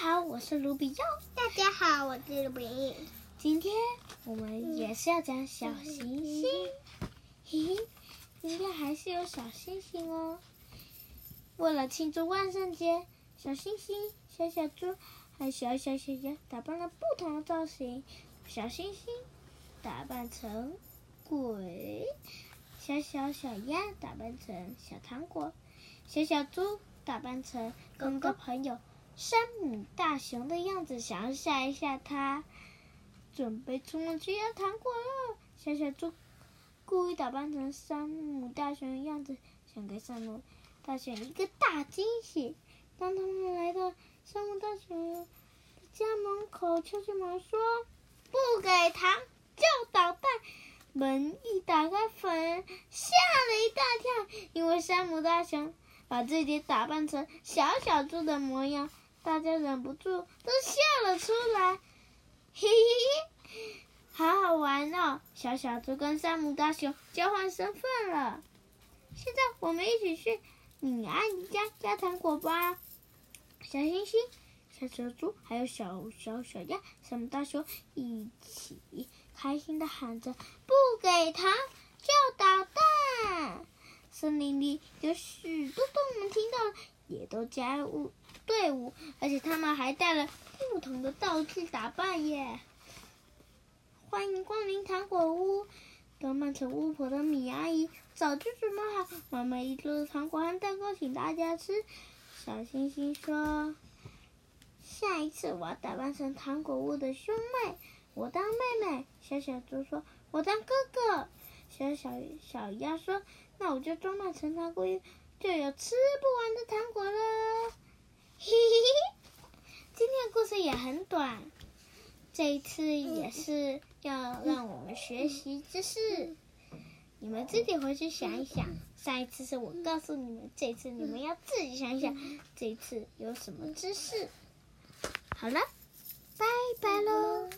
好，我是卢比优。大家好，我是卢比英。今天我们也是要讲小星星，嘿嘿，今天还是有小星星哦。为了庆祝万圣节，小星星、小小猪还有小小小鸭打扮了不同的造型。小星星打扮成鬼，小小小鸭打扮成小糖果，小小猪打扮成跟个朋友。山姆大熊的样子，想要吓一吓他，准备出门去要糖果了。小小猪故意打扮成山姆大熊的样子，想给山姆大熊一个大惊喜。当他们来到山姆大熊家门口，敲敲门说：“不给糖就捣蛋。”门一打开，粉吓了一大跳，因为山姆大熊把自己打扮成小小猪的模样。大家忍不住都笑了出来，嘿嘿嘿，好好玩哦！小小猪跟山姆大熊交换身份了。现在我们一起去你阿姨家要糖果吧。小星星、小小猪还有小小小鸭、山姆大熊一起开心的喊着：“不给糖就捣蛋！”森林里有许多动物听到了，也都加入队伍，而且他们还带了不同的道具打扮耶！欢迎光临糖果屋，装扮成巫婆的米阿姨早就准备好满满一桌的糖果和蛋糕，请大家吃。小星星说：“下一次我要打扮成糖果屋的兄妹，我当妹妹。”小小猪说：“我当哥哥。”小小小鸭说：“那我就装扮成糖果屋，就有吃不完的糖果了。”嘿嘿嘿，今天故事也很短，这一次也是要让我们学习知识。你们自己回去想一想，上一次是我告诉你们，这一次你们要自己想一想，这一次有什么知识。好了，拜拜喽。